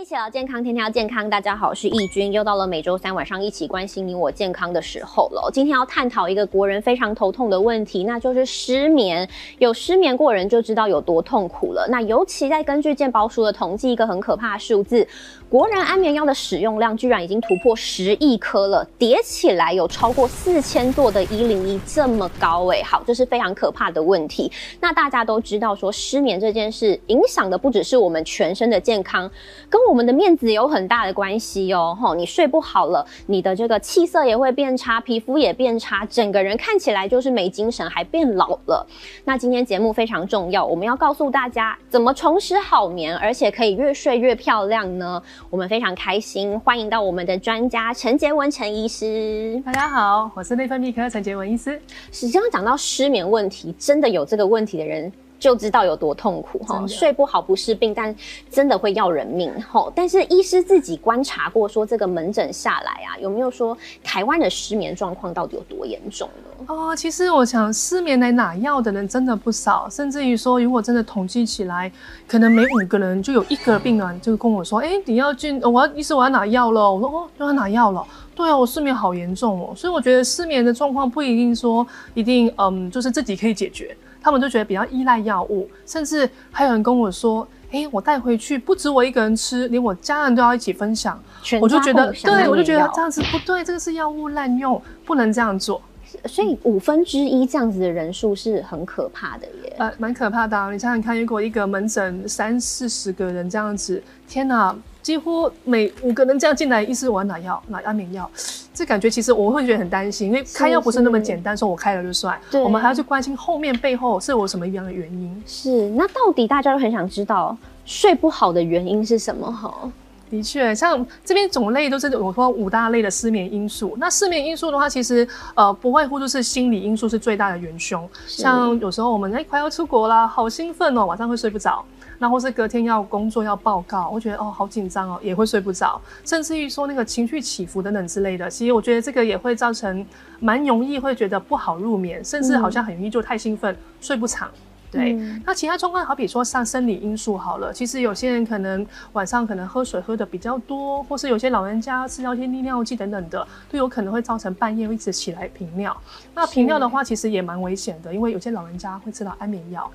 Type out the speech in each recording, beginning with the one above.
一起聊健康，天天要健康。大家好，我是易君，又到了每周三晚上一起关心你我健康的时候了。今天要探讨一个国人非常头痛的问题，那就是失眠。有失眠过人就知道有多痛苦了。那尤其在根据健保署的统计，一个很可怕的数字，国人安眠药的使用量居然已经突破十亿颗了，叠起来有超过四千座的一零一这么高诶。好，这是非常可怕的问题。那大家都知道说失眠这件事影响的不只是我们全身的健康，跟我们的面子有很大的关系哦，吼，你睡不好了，你的这个气色也会变差，皮肤也变差，整个人看起来就是没精神，还变老了。那今天节目非常重要，我们要告诉大家怎么重拾好眠，而且可以越睡越漂亮呢？我们非常开心，欢迎到我们的专家陈杰文陈医师。大家好，我是内分泌科陈杰文医师。实际上讲到失眠问题，真的有这个问题的人。就知道有多痛苦哈，睡不好不是病，但真的会要人命哈。但是医师自己观察过，说这个门诊下来啊，有没有说台湾的失眠状况到底有多严重呢？哦，其实我想失眠来拿药的人真的不少，甚至于说，如果真的统计起来，可能每五个人就有一个病人就跟我说，哎，你要进，我要医师我要拿药了。我说哦，要拿药了。对啊，我失眠好严重哦。所以我觉得失眠的状况不一定说一定嗯，就是自己可以解决。他们就觉得比较依赖药物，甚至还有人跟我说：“哎，我带回去不止我一个人吃，连我家人都要一起分享。”我就觉得，对我就觉得这样子不对，这个是药物滥用，不能这样做。所以五分之一这样子的人数是很可怕的耶，呃，蛮可怕的。你想想看，如果一个门诊三四十个人这样子，天哪！几乎每五个人这样进来，医师我要拿药，拿安眠药，这感觉其实我会觉得很担心，因为开药不是那么简单，说我开了就算，我们还要去关心后面背后是我什么样的原因。是，那到底大家都很想知道睡不好的原因是什么？哈。的确，像这边种类都是我说五大类的失眠因素。那失眠因素的话，其实呃不外乎就是心理因素是最大的元凶。像有时候我们哎快要出国啦，好兴奋哦，晚上会睡不着。那或是隔天要工作要报告，我觉得哦好紧张哦，也会睡不着。甚至于说那个情绪起伏等等之类的，其实我觉得这个也会造成蛮容易会觉得不好入眠，甚至好像很容易就太兴奋睡不长。对，那其他状况好比说像生理因素好了，其实有些人可能晚上可能喝水喝的比较多，或是有些老人家吃到一些利尿剂等等的，都有可能会造成半夜一直起来频尿。那频尿的话，其实也蛮危险的，因为有些老人家会吃到安眠药，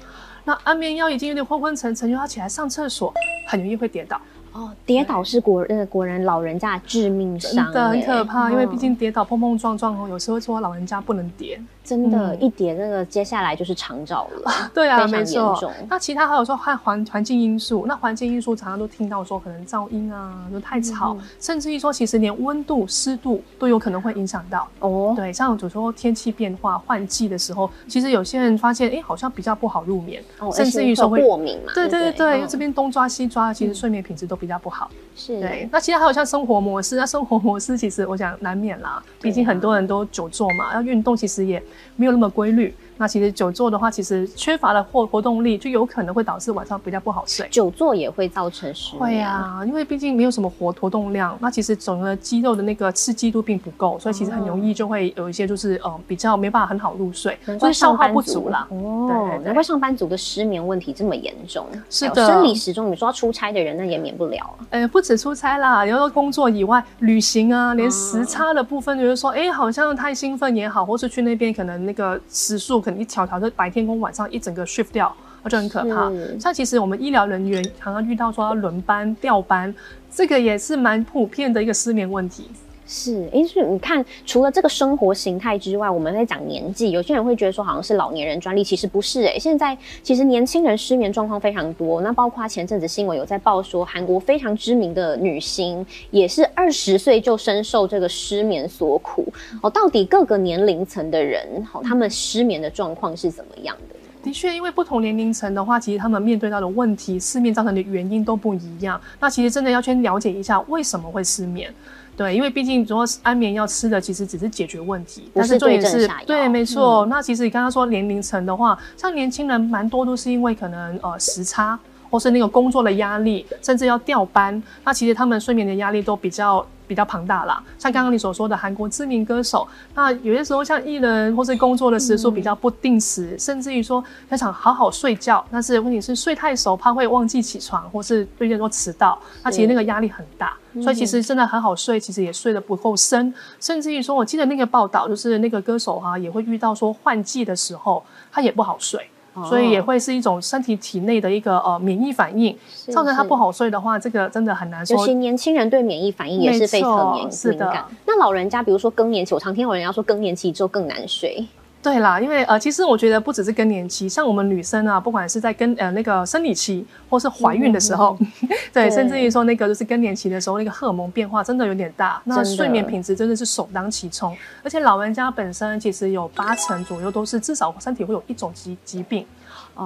那安眠药已经有点昏昏沉沉，又要起来上厕所，很容易会跌倒。哦，跌倒是国呃国人老人家的致命伤，真的很可怕，因为毕竟跌倒碰碰撞撞哦，有时候说老人家不能跌。真的，一跌那个接下来就是长照了。对啊，没错。那其他还有说环环环境因素，那环境因素常常都听到说可能噪音啊，就太吵，甚至于说其实连温度、湿度都有可能会影响到。哦，对，像有时候天气变化、换季的时候，其实有些人发现，哎，好像比较不好入眠，甚至于说会过敏嘛。对对对对，因为这边东抓西抓，其实睡眠品质都比较不好。是。对，那其他还有像生活模式，那生活模式其实我想难免啦，毕竟很多人都久坐嘛，要运动其实也。没有那么规律。那其实久坐的话，其实缺乏了活活动力，就有可能会导致晚上比较不好睡。久坐也会造成失眠。会啊，因为毕竟没有什么活活动量，那其实整个肌肉的那个刺激度并不够，所以其实很容易就会有一些就是呃比较没办法很好入睡，所以消化不足啦。哦，难怪上班族的失眠问题这么严重。是的，生理时钟，你说要出差的人那也免不了。呃，不止出差啦，然后工作以外，旅行啊，连时差的部分，就是说，哎，好像太兴奋也好，或是去那边可能那个时速可能一条条就白。天跟晚上一整个 shift 掉，那就很可怕。像其实我们医疗人员常常遇到说要轮班调班，这个也是蛮普遍的一个失眠问题。是，因为你看，除了这个生活形态之外，我们在讲年纪，有些人会觉得说好像是老年人专利，其实不是。哎，现在其实年轻人失眠状况非常多。那包括前阵子新闻有在报说，韩国非常知名的女星也是二十岁就深受这个失眠所苦。哦，到底各个年龄层的人，好，他们失眠的状况是怎么样的？的确，因为不同年龄层的话，其实他们面对到的问题、失眠造成的原因都不一样。那其实真的要先了解一下为什么会失眠。对，因为毕竟主要是安眠药吃的其实只是解决问题，但是重点是，对，没错。那其实你刚刚说年龄层的话，像年轻人蛮多都是因为可能呃时差，或是那个工作的压力，甚至要调班，那其实他们睡眠的压力都比较比较庞大啦。像刚刚你所说的韩国知名歌手，那有些时候像艺人或是工作的时数比较不定时，甚至于说他想好好睡觉，但是问题是睡太熟，怕会忘记起床，或是对人说迟到，那其实那个压力很大。所以其实真的很好睡，其实也睡得不够深，甚至于说，我记得那个报道，就是那个歌手哈也会遇到说换季的时候，他也不好睡，所以也会是一种身体体内的一个呃免疫反应，造成他不好睡的话，这个真的很难说。尤其年轻人对免疫反应也是非常敏感。那老人家，比如说更年期，我常听有人要说更年期之后更难睡。对啦，因为呃，其实我觉得不只是更年期，像我们女生啊，不管是在跟呃那个生理期，或是怀孕的时候，对，甚至于说那个就是更年期的时候，那个荷尔蒙变化真的有点大，那睡眠品质真的是首当其冲。而且老人家本身其实有八成左右都是至少身体会有一种疾疾病。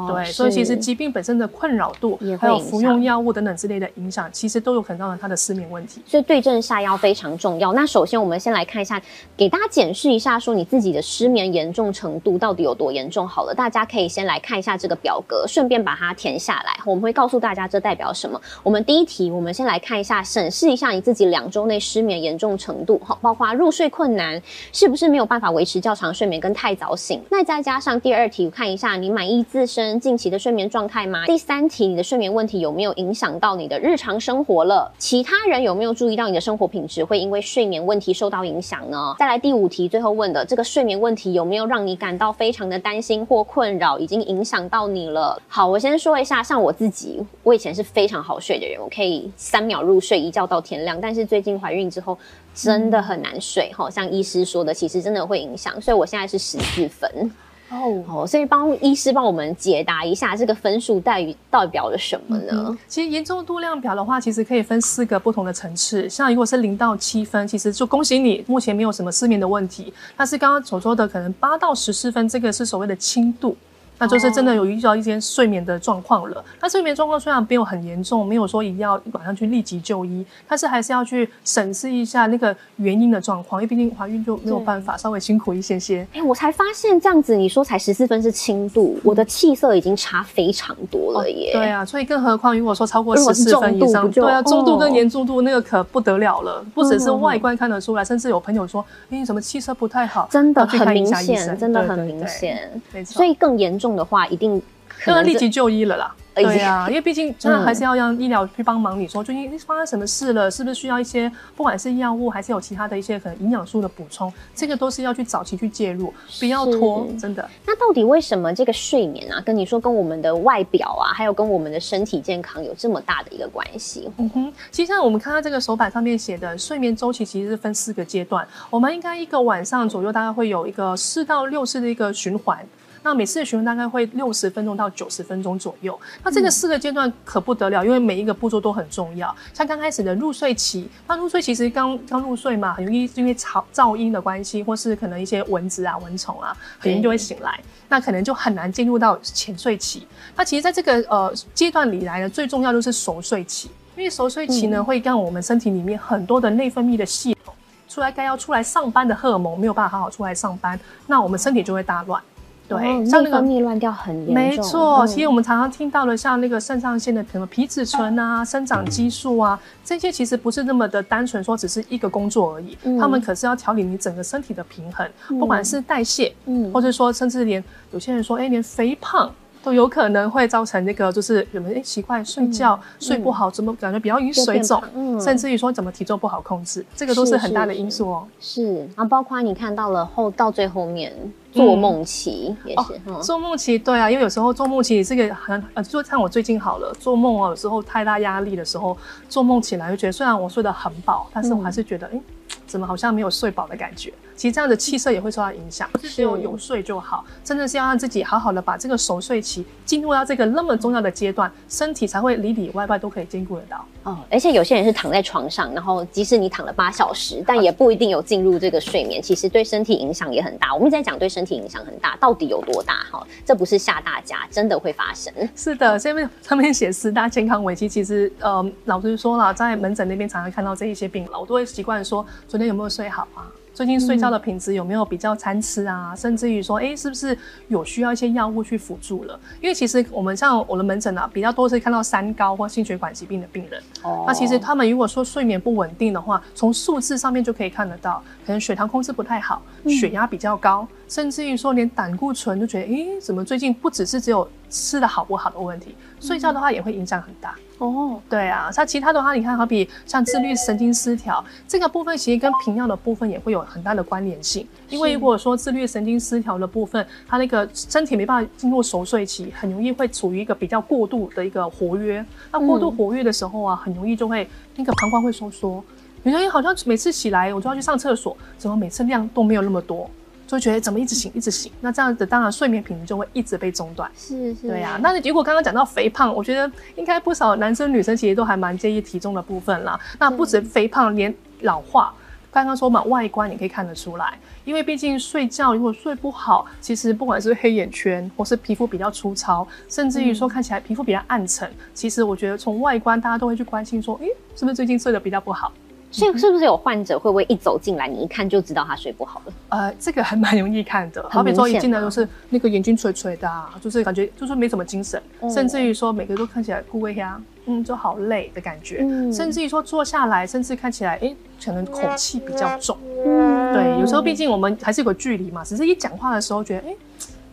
对，所以其实疾病本身的困扰度，还有服用药物等等之类的影响，其实都有可能造成他的失眠问题。所以对症下药非常重要。那首先我们先来看一下，给大家检视一下，说你自己的失眠严重程度到底有多严重。好了，大家可以先来看一下这个表格，顺便把它填下来。我们会告诉大家这代表什么。我们第一题，我们先来看一下，审视一下你自己两周内失眠严重程度，好，包括入睡困难，是不是没有办法维持较长睡眠，跟太早醒。那再加上第二题，看一下你满意自身近期的睡眠。状态吗？第三题，你的睡眠问题有没有影响到你的日常生活了？其他人有没有注意到你的生活品质会因为睡眠问题受到影响呢？再来第五题，最后问的这个睡眠问题有没有让你感到非常的担心或困扰，已经影响到你了？好，我先说一下，像我自己，我以前是非常好睡的人，我可以三秒入睡，一觉到天亮。但是最近怀孕之后，真的很难睡。哈，像医师说的，其实真的会影响，所以我现在是十四分。哦，所以帮医师帮我们解答一下这个分数代代表了什么呢？其实严重度量表的话，其实可以分四个不同的层次。像如果是零到七分，其实就恭喜你，目前没有什么失眠的问题。但是刚刚所说的可能八到十四分，这个是所谓的轻度。那就是真的有遇到一些睡眠的状况了。那睡眠状况虽然没有很严重，没有说一定要马上去立即就医，但是还是要去审视一下那个原因的状况，因为毕竟怀孕就没有办法，稍微辛苦一些些。哎，我才发现这样子，你说才十四分是轻度，我的气色已经差非常多了耶。对啊，所以更何况如果说超过十四分以上，对啊，中度跟严重度那个可不得了了，不只是外观看得出来，甚至有朋友说，哎，什么气色不太好，真的很明显，真的很明显。没错，所以更严重的话，一定。要立即就医了啦。对呀，因为毕竟真的还是要让医疗去帮忙。你说最近发生什么事了？是不是需要一些不管是药物还是有其他的一些可能营养素的补充？这个都是要去早期去介入，不要拖。真的。那到底为什么这个睡眠啊，跟你说跟我们的外表啊，还有跟我们的身体健康有这么大的一个关系？嗯哼，其实像我们看到这个手板上面写的睡眠周期，其实是分四个阶段。我们应该一个晚上左右大概会有一个四到六次的一个循环。那每次的询问大概会六十分钟到九十分钟左右。那这个四个阶段可不得了，因为每一个步骤都很重要。像刚开始的入睡期，那入睡其实刚刚入睡嘛，很容易因为吵噪音的关系，或是可能一些蚊子啊、蚊虫啊，很容易就会醒来。那可能就很难进入到浅睡期。那其实在这个呃阶段里来呢，最重要就是熟睡期，因为熟睡期呢会让我们身体里面很多的内分泌的系统出来该要出来上班的荷尔蒙没有办法好好出来上班，那我们身体就会大乱。对，像那个泌乱掉很严重。没错，其实我们常常听到的，像那个肾上腺的什么皮质醇啊、生长激素啊，这些其实不是那么的单纯说只是一个工作而已，他们可是要调理你整个身体的平衡，不管是代谢，嗯，或者说甚至连有些人说，哎，连肥胖。都有可能会造成那个，就是有人哎奇怪，睡觉睡不好，怎么感觉比较容易水肿，甚至于说怎么体重不好控制，这个都是很大的因素哦。是，然后包括你看到了后到最后面做梦期也是，做梦期对啊，因为有时候做梦期这个很呃，就像我最近好了，做梦啊有时候太大压力的时候，做梦起来就觉得虽然我睡得很饱，但是我还是觉得哎。怎么好像没有睡饱的感觉？其实这样的气色也会受到影响，不是只有有睡就好，真的是要让自己好好的把这个熟睡期进入到这个那么重要的阶段，身体才会里里外外都可以兼顾得到。哦，而且有些人是躺在床上，然后即使你躺了八小时，但也不一定有进入这个睡眠，其实对身体影响也很大。我们在讲对身体影响很大，到底有多大？哈，这不是吓大家，真的会发生。是的，下面上面写十大健康危机，其实呃，老师说了，在门诊那边常常看到这一些病了，我都会习惯说。昨天有没有睡好啊？最近睡觉的品质有没有比较参差啊？甚至于说，哎，是不是有需要一些药物去辅助了？因为其实我们像我的门诊啊，比较多是看到三高或心血管疾病的病人。哦。那其实他们如果说睡眠不稳定的话，从数字上面就可以看得到，可能血糖控制不太好，血压比较高，甚至于说连胆固醇都觉得，诶，怎么最近不只是只有吃的好不好的问题，睡觉的话也会影响很大。哦，对啊，像其他的话，你看，好比像自律神经失调这个部分，其实跟频尿的部分也会有很大的关联性。因为如果说自律神经失调的部分，它那个身体没办法进入熟睡期，很容易会处于一个比较过度的一个活跃。那过度活跃的时候啊，很容易就会那个膀胱会收缩。有人好像每次起来我就要去上厕所，怎么每次量都没有那么多？就会觉得怎么一直醒一直醒，那这样子当然睡眠品质就会一直被中断。是是，对呀。那如果刚刚讲到肥胖，我觉得应该不少男生女生其实都还蛮介意体重的部分啦。那不止肥胖，连老化，刚刚说嘛，外观也可以看得出来。因为毕竟睡觉如果睡不好，其实不管是黑眼圈，或是皮肤比较粗糙，甚至于说看起来皮肤比较暗沉，其实我觉得从外观大家都会去关心说，诶，是不是最近睡得比较不好？所以是不是有患者会不会一走进来，你一看就知道他睡不好了？呃，这个还蛮容易看的。好比说一进来都是那个眼睛垂垂的，就是感觉就是没什么精神，甚至于说每个都看起来枯萎呀，嗯，就好累的感觉。甚至于说坐下来，甚至看起来哎，可能口气比较重。嗯对，有时候毕竟我们还是有个距离嘛，只是一讲话的时候觉得哎，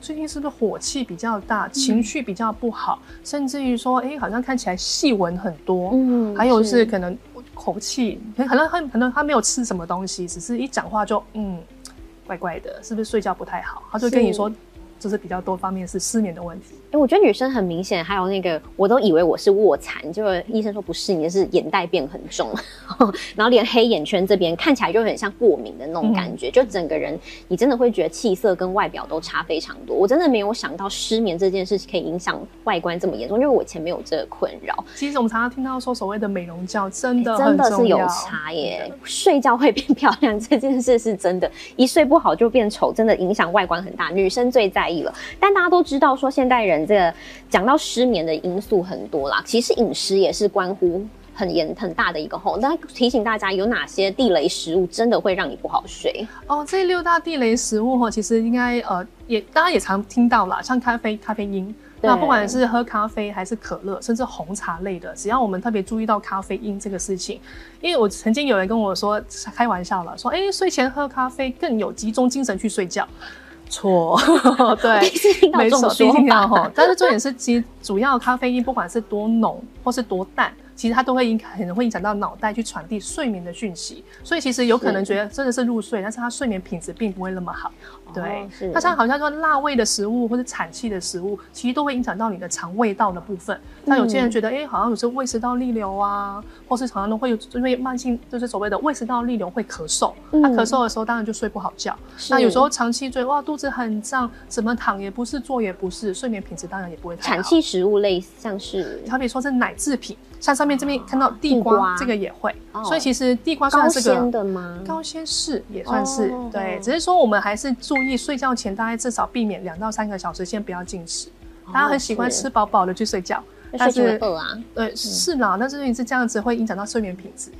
最近是不是火气比较大，情绪比较不好，甚至于说哎，好像看起来细纹很多。嗯，还有是可能。口气可能很可能他没有吃什么东西，只是一讲话就嗯怪怪的，是不是睡觉不太好？他就跟你说。就是比较多方面是失眠的问题。哎，我觉得女生很明显，还有那个，我都以为我是卧蚕，就医生说不是，你是眼袋变很重，然后连黑眼圈这边看起来就很像过敏的那种感觉，就整个人你真的会觉得气色跟外表都差非常多。我真的没有想到失眠这件事可以影响外观这么严重，因为我以前没有这个困扰。其实我们常常听到说所谓的美容觉真的真的是有差耶，睡觉会变漂亮这件事是真的，一睡不好就变丑，真的影响外观很大。女生最在。了，但大家都知道说现代人这个讲到失眠的因素很多啦，其实饮食也是关乎很严很大的一个吼。那提醒大家有哪些地雷食物真的会让你不好睡？哦，这六大地雷食物哈，其实应该呃也大家也常听到啦，像咖啡、咖啡因。那不管是喝咖啡还是可乐，甚至红茶类的，只要我们特别注意到咖啡因这个事情，因为我曾经有人跟我说开玩笑了，说哎睡前喝咖啡更有集中精神去睡觉。错，对，没错，第一听到哈，但是重点是，其实主要咖啡因不管是多浓或是多淡。其实它都会影可能会影响到脑袋去传递睡眠的讯息，所以其实有可能觉得真的是入睡，但是它睡眠品质并不会那么好。对，它像好像说辣味的食物或者产气的食物，其实都会影响到你的肠胃道的部分。那有些人觉得，哎，好像有时候胃食道逆流啊，或是常常都会有因为慢性就是所谓的胃食道逆流会咳嗽，他咳嗽的时候当然就睡不好觉。那有时候长期追哇肚子很胀，怎么躺也不是，坐也不是，睡眠品质当然也不会太好。产气食物类像是，好比说是奶制品。像上面这边看到地瓜，这个也会，所以其实地瓜算是高的吗？高纤是也算是，对，只是说我们还是注意睡觉前大概至少避免两到三个小时先不要进食。大家很喜欢吃饱饱的去睡觉，但是饿啊，对，是啦，但是你是这样子会影响到睡眠品质。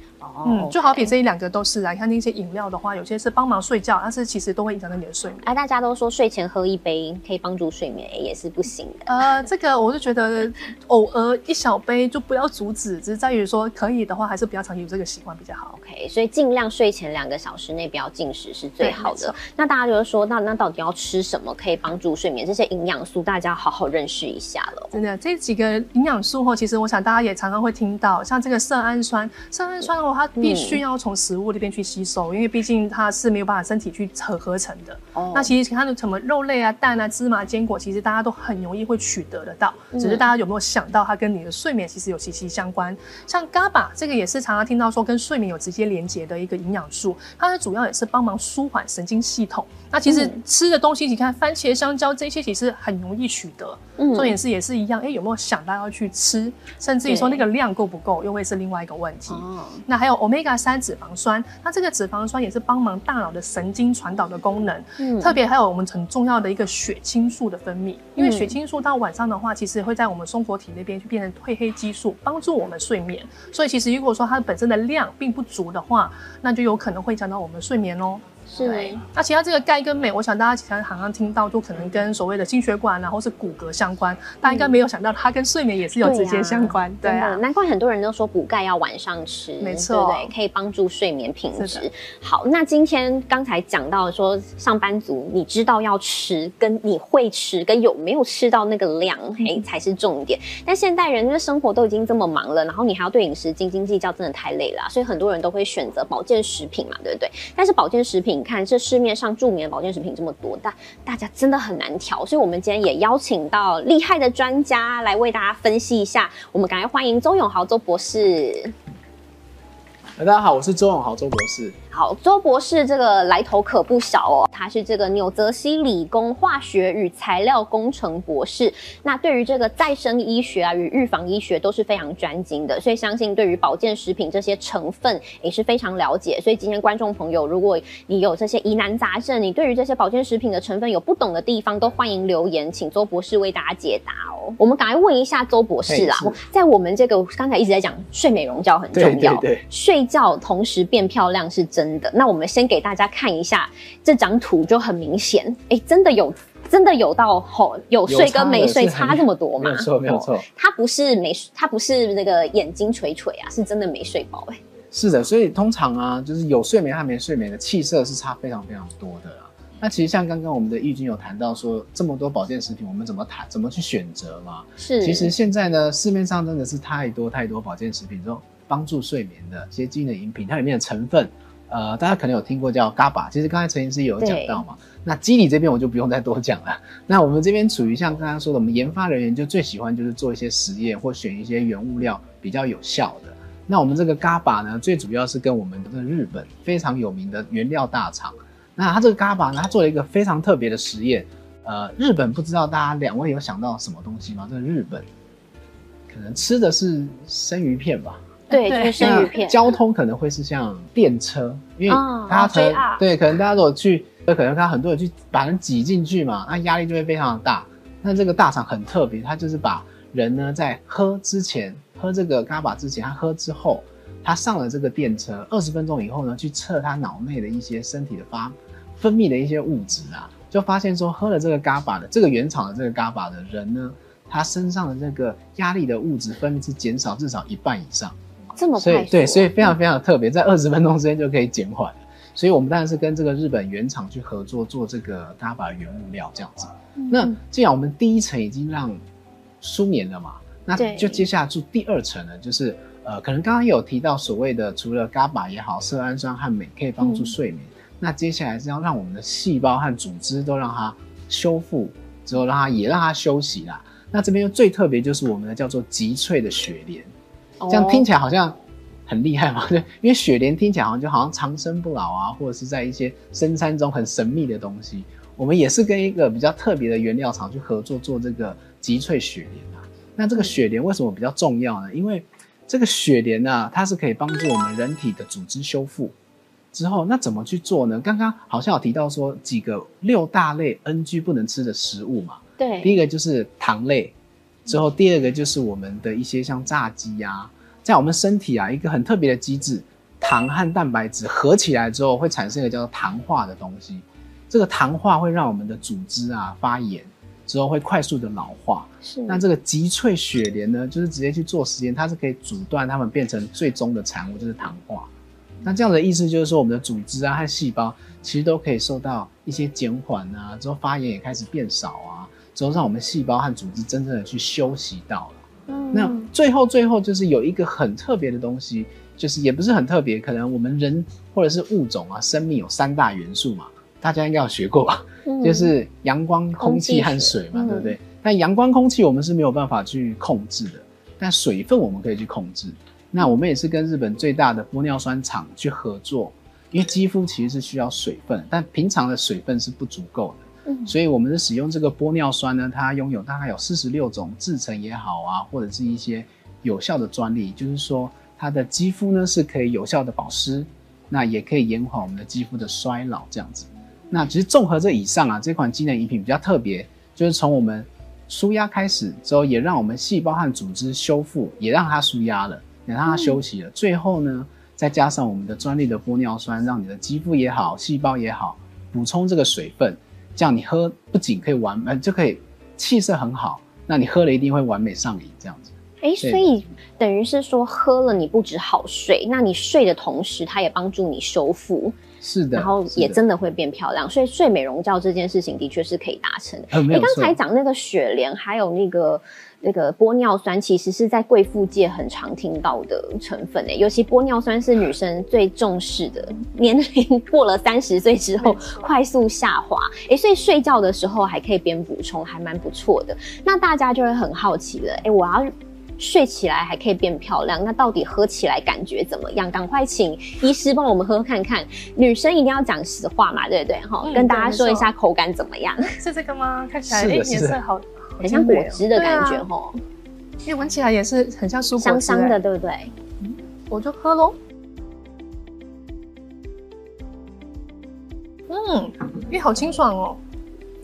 嗯，就好比这一两个都是啊，你看那些饮料的话，有些是帮忙睡觉，但是其实都会影响到你的睡眠。哎，大家都说睡前喝一杯可以帮助睡眠，也是不行的。呃，这个我就觉得偶尔一小杯就不要阻止，只是在于说可以的话，还是不要长期有这个习惯比较好。OK，所以尽量睡前两个小时内不要进食是最好的。那大家就是说，那那到底要吃什么可以帮助睡眠？这些营养素大家好好认识一下了。真的，这几个营养素后，其实我想大家也常常会听到，像这个色氨酸，色氨酸的话，它必须要。从食物那边去吸收，因为毕竟它是没有办法身体去合合成的。哦，那其实它的什么肉类啊、蛋啊、芝麻、坚果，其实大家都很容易会取得得到。只是大家有没有想到，它跟你的睡眠其实有息息相关？像 GABA 这个也是常常听到说跟睡眠有直接连接的一个营养素，它的主要也是帮忙舒缓神经系统。那其实吃的东西，你看番茄、香蕉这些，其实很容易取得。嗯，重点是也是一样，哎，有没有想到要去吃？甚至于说那个量够不够，又会是另外一个问题。哦，那还有 omega 三脂肪酸，那这个脂肪酸也是帮忙大脑的神经传导的功能。嗯，特别还有我们很重要的一个血清素的分泌，因为血清素到晚上的话，其实会在我们松果体那边去变成褪黑激素，帮助我们睡眠。所以其实如果说它本身的量并不足的话，那就有可能会影响到我们睡眠哦。是。那其他这个钙跟镁，我想大家其实好像听到，就可能跟所谓的心血管啊，或是骨骼相关，大家应该没有想到它跟睡眠也是有直接相关。对啊，难怪很多人都说补钙要晚上吃，没错，对，可以帮助睡眠品质。好，那今天刚才讲到说，上班族你知道要吃，跟你会吃，跟有没有吃到那个量，嘿，才是重点。但现代人因为生活都已经这么忙了，然后你还要对饮食斤斤计较，真的太累了，所以很多人都会选择保健食品嘛，对不对？但是保健食品，看这市面上著名的保健食品这么多，但大家真的很难调，所以我们今天也邀请到厉害的专家来为大家分析一下。我们赶快欢迎周永豪周博士。大家好，我是周永豪周博士。好，周博士这个来头可不小哦，他是这个纽泽西理工化学与材料工程博士。那对于这个再生医学啊与预防医学都是非常专精的，所以相信对于保健食品这些成分也是非常了解。所以今天观众朋友，如果你有这些疑难杂症，你对于这些保健食品的成分有不懂的地方，都欢迎留言，请周博士为大家解答哦。我们赶快问一下周博士啦，在我们这个刚才一直在讲睡美容觉很重要，对对，睡。觉同时变漂亮是真的，那我们先给大家看一下这张图，就很明显，哎，真的有，真的有到吼有睡跟没睡差这么多吗？没错，没有错，他不是没，他不是那个眼睛垂垂啊，是真的没睡饱哎。是的，所以通常啊，就是有睡眠和没睡眠的气色是差非常非常多的啦。那其实像刚刚我们的易君有谈到说，这么多保健食品，我们怎么谈，怎么去选择嘛？是，其实现在呢，市面上真的是太多太多保健食品这种。帮助睡眠的一些基因的饮品，它里面的成分，呃，大家可能有听过叫 GABA，其实刚才陈医师有讲到嘛。那机理这边我就不用再多讲了。那我们这边处于像刚刚说的，我们研发人员就最喜欢就是做一些实验或选一些原物料比较有效的。那我们这个 GABA 呢，最主要是跟我们的日本非常有名的原料大厂。那它这个 GABA 呢，它做了一个非常特别的实验。呃，日本不知道大家两位有想到什么东西吗？这个日本可能吃的是生鱼片吧。对，就是生鱼片。交通可能会是像电车，因为大家可能对，可能大家如果去，可能看很多人去把人挤进去嘛，那压力就会非常的大。那这个大厂很特别，它就是把人呢在喝之前，喝这个嘎巴之前，他喝之后，他上了这个电车，二十分钟以后呢，去测他脑内的一些身体的发分泌的一些物质啊，就发现说喝了这个嘎巴的这个原厂的这个嘎巴的人呢，他身上的这个压力的物质分泌是减少至少一半以上。这么所以对，所以非常非常特别，在二十分钟之间就可以减缓。所以我们当然是跟这个日本原厂去合作做这个 GABA 原物料这样子。那既然我们第一层已经让舒眠了嘛，那就接下来做第二层呢，就是呃，可能刚刚有提到所谓的除了 GABA 也好，色氨酸和镁可以帮助睡眠。那接下来是要让我们的细胞和组织都让它修复之后，让它也让它休息啦。那这边又最特别就是我们的叫做极萃的雪莲。这样听起来好像很厉害嘛？对，因为雪莲听起来好像就好像长生不老啊，或者是在一些深山中很神秘的东西。我们也是跟一个比较特别的原料厂去合作做这个极萃雪莲啊。那这个雪莲为什么比较重要呢？因为这个雪莲呢，它是可以帮助我们人体的组织修复。之后那怎么去做呢？刚刚好像有提到说几个六大类 NG 不能吃的食物嘛。对，第一个就是糖类。之后，第二个就是我们的一些像炸鸡呀，在我们身体啊，一个很特别的机制，糖和蛋白质合起来之后，会产生一个叫做糖化的东西。这个糖化会让我们的组织啊发炎，之后会快速的老化。是。那这个极萃雪莲呢，就是直接去做实验，它是可以阻断它们变成最终的产物，就是糖化。那这样的意思就是说，我们的组织啊和细胞其实都可以受到一些减缓啊，之后发炎也开始变少啊。之后让我们细胞和组织真正的去休息到了。嗯，那最后最后就是有一个很特别的东西，就是也不是很特别，可能我们人或者是物种啊，生命有三大元素嘛，大家应该有学过吧？就是阳光、空气和水嘛，对不对？但阳光、空气我们是没有办法去控制的，但水分我们可以去控制。那我们也是跟日本最大的玻尿酸厂去合作，因为肌肤其实是需要水分，但平常的水分是不足够的。所以，我们是使用这个玻尿酸呢，它拥有大概有四十六种制成也好啊，或者是一些有效的专利，就是说它的肌肤呢是可以有效的保湿，那也可以延缓我们的肌肤的衰老这样子。那其实综合这以上啊，这款机能饮品比较特别，就是从我们舒压开始之后，也让我们细胞和组织修复，也让它舒压了，也让它休息了。最后呢，再加上我们的专利的玻尿酸，让你的肌肤也好，细胞也好，补充这个水分，这样你喝不仅可以完，呃，就可以气色很好，那你喝了一定会完美上瘾，这样子。哎，所以等于是说喝了你不止好睡，那你睡的同时，它也帮助你修复。是的，然后也真的会变漂亮，所以睡美容觉这件事情的确是可以达成的。你刚才讲那个雪莲，还有那个那个玻尿酸，其实是在贵妇界很常听到的成分诶，尤其玻尿酸是女生最重视的，年龄过了三十岁之后快速下滑，哎，所以睡觉的时候还可以边补充，还蛮不错的。那大家就会很好奇了，哎，我要。睡起来还可以变漂亮，那到底喝起来感觉怎么样？赶快请医师帮我们喝看看。女生一定要讲实话嘛，对不对？哈，跟大家说一下口感怎么样？是这个吗？看起来颜色好，很像果汁的感觉哈。因为闻起来也是很像蔬果香香的，对不对？我就喝喽。嗯，因为好清爽哦，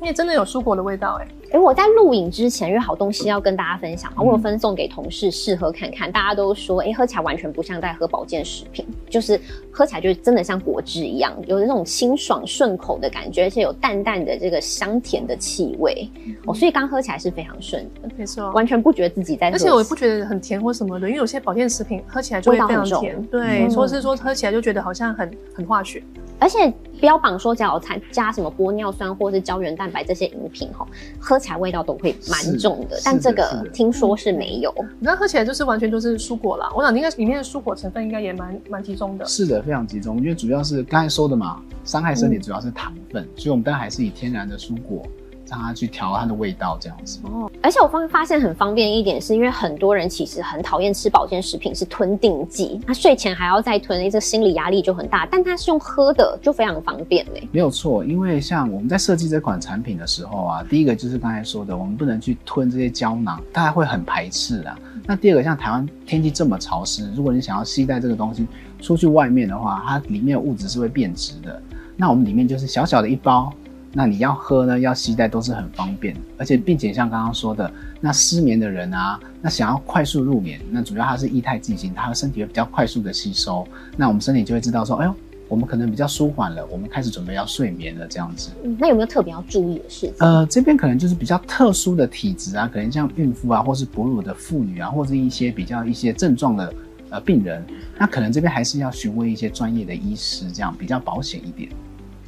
因为真的有蔬果的味道哎。哎，我在录影之前，因为好东西要跟大家分享，我有分送给同事试喝看看。大家都说，哎，喝起来完全不像在喝保健食品，就是喝起来就是真的像果汁一样，有那种清爽顺口的感觉，而且有淡淡的这个香甜的气味。哦，所以刚喝起来是非常顺的，没错，完全不觉得自己在。而且我也不觉得很甜或什么的，因为有些保健食品喝起来就会非常甜，对，说是说喝起来就觉得好像很很化学。而且标榜说只要参加什么玻尿酸或是胶原蛋白这些饮品哈，喝起来味道都会蛮重的。但这个听说是没有，那喝起来就是完全就是蔬果啦。我想应该里面的蔬果成分应该也蛮蛮集中的。是的，非常集中，因为主要是刚才说的嘛，伤害身体主要是糖分，所以我们当然还是以天然的蔬果。让它去调它的味道，这样子哦。而且我发发现很方便一点，是因为很多人其实很讨厌吃保健食品，是吞定剂，他睡前还要再吞，这心理压力就很大。但它是用喝的，就非常方便嘞。没有错，因为像我们在设计这款产品的时候啊，第一个就是刚才说的，我们不能去吞这些胶囊，大家会很排斥啊。那第二个，像台湾天气这么潮湿，如果你想要携带这个东西出去外面的话，它里面的物质是会变质的。那我们里面就是小小的一包。那你要喝呢，要携带都是很方便，而且并且像刚刚说的，那失眠的人啊，那想要快速入眠，那主要它是液态剂型，它的身体会比较快速的吸收，那我们身体就会知道说，哎呦，我们可能比较舒缓了，我们开始准备要睡眠了这样子。嗯，那有没有特别要注意的事情？呃，这边可能就是比较特殊的体质啊，可能像孕妇啊，或是哺乳的妇女啊，或是一些比较一些症状的呃病人，那可能这边还是要询问一些专业的医师，这样比较保险一点。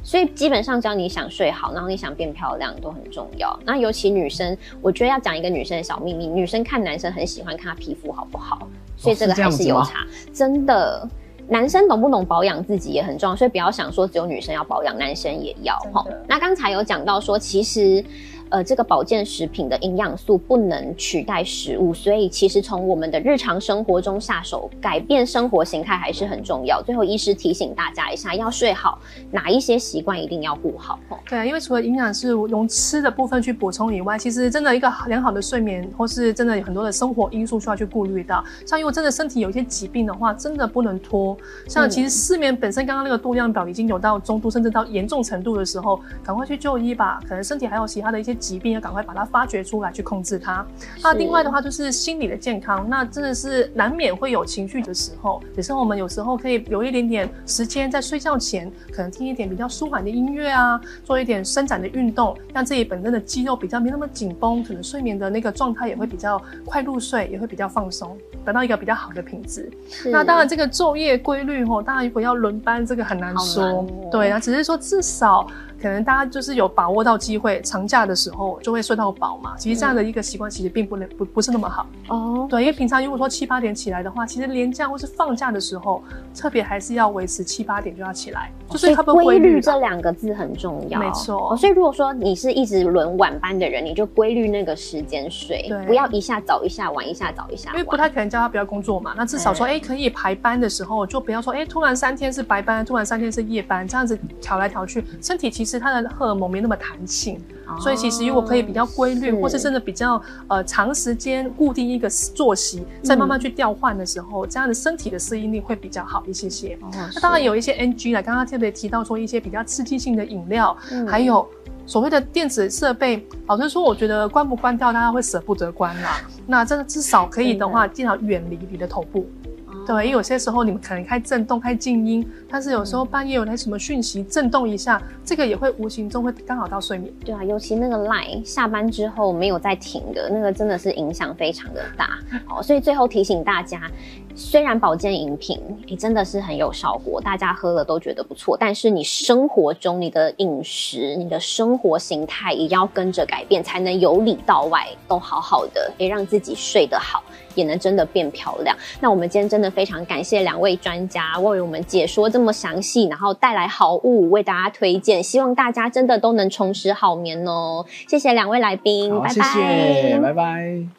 所以基本上，只要你想睡好，然后你想变漂亮，都很重要。那尤其女生，我觉得要讲一个女生的小秘密：女生看男生很喜欢看他皮肤好不好，所以这个还是有差。真的，男生懂不懂保养自己也很重要。所以不要想说只有女生要保养，男生也要哈。那刚才有讲到说，其实。呃，这个保健食品的营养素不能取代食物，所以其实从我们的日常生活中下手，改变生活形态还是很重要。最后，医师提醒大家一下，要睡好，哪一些习惯一定要顾好。对啊，因为除了营养是用吃的部分去补充以外，其实真的一个良好的睡眠，或是真的有很多的生活因素需要去顾虑到。像如果真的身体有一些疾病的话，真的不能拖。像其实失眠本身，刚刚那个度量表已经有到中度，甚至到严重程度的时候，赶快去就医吧。可能身体还有其他的一些。疾病要赶快把它发掘出来，去控制它。那另外的话就是心理的健康，那真的是难免会有情绪的时候。只是我们有时候可以有一点点时间在睡觉前，可能听一点比较舒缓的音乐啊，做一点伸展的运动，让自己本身的肌肉比较没那么紧绷，可能睡眠的那个状态也会比较快入睡，也会比较放松，得到一个比较好的品质。那当然这个昼夜规律哦，当然如果要轮班，这个很难说。对啊，只是说至少。可能大家就是有把握到机会，长假的时候就会睡到饱嘛。其实这样的一个习惯其实并不能不不是那么好哦。对，因为平常如果说七八点起来的话，其实连假或是放假的时候，特别还是要维持七八点就要起来。就是规律这两个字很重要，没错。所以如果说你是一直轮晚班的人，你就规律那个时间睡，不要一下早一下晚，一下早一下。因为不太可能叫他不要工作嘛。那至少说，哎，可以排班的时候就不要说，哎，突然三天是白班，突然三天是夜班，这样子调来调去，身体其实。是它的荷尔蒙没那么弹性，所以其实如果可以比较规律，或是真的比较呃长时间固定一个作息，再慢慢去调换的时候，这样的身体的适应力会比较好一些些。那当然有一些 NG 了，刚刚特别提到说一些比较刺激性的饮料，还有所谓的电子设备，老实说，我觉得关不关掉，大家会舍不得关啦。那真的至少可以的话，尽量远离你的头部。对，因为有些时候你们可能开震动、开静音，但是有时候半夜有那什么讯息震动一下，这个也会无形中会干扰到睡眠。对啊，尤其那个 line 下班之后没有再停的那个，真的是影响非常的大 哦。所以最后提醒大家，虽然保健饮品你真的是很有效果，大家喝了都觉得不错，但是你生活中你的饮食、你的生活形态也要跟着改变，才能由里到外都好好的，也让自己睡得好。也能真的变漂亮。那我们今天真的非常感谢两位专家为我们解说这么详细，然后带来好物为大家推荐，希望大家真的都能重拾好眠哦。谢谢两位来宾，拜拜，拜拜。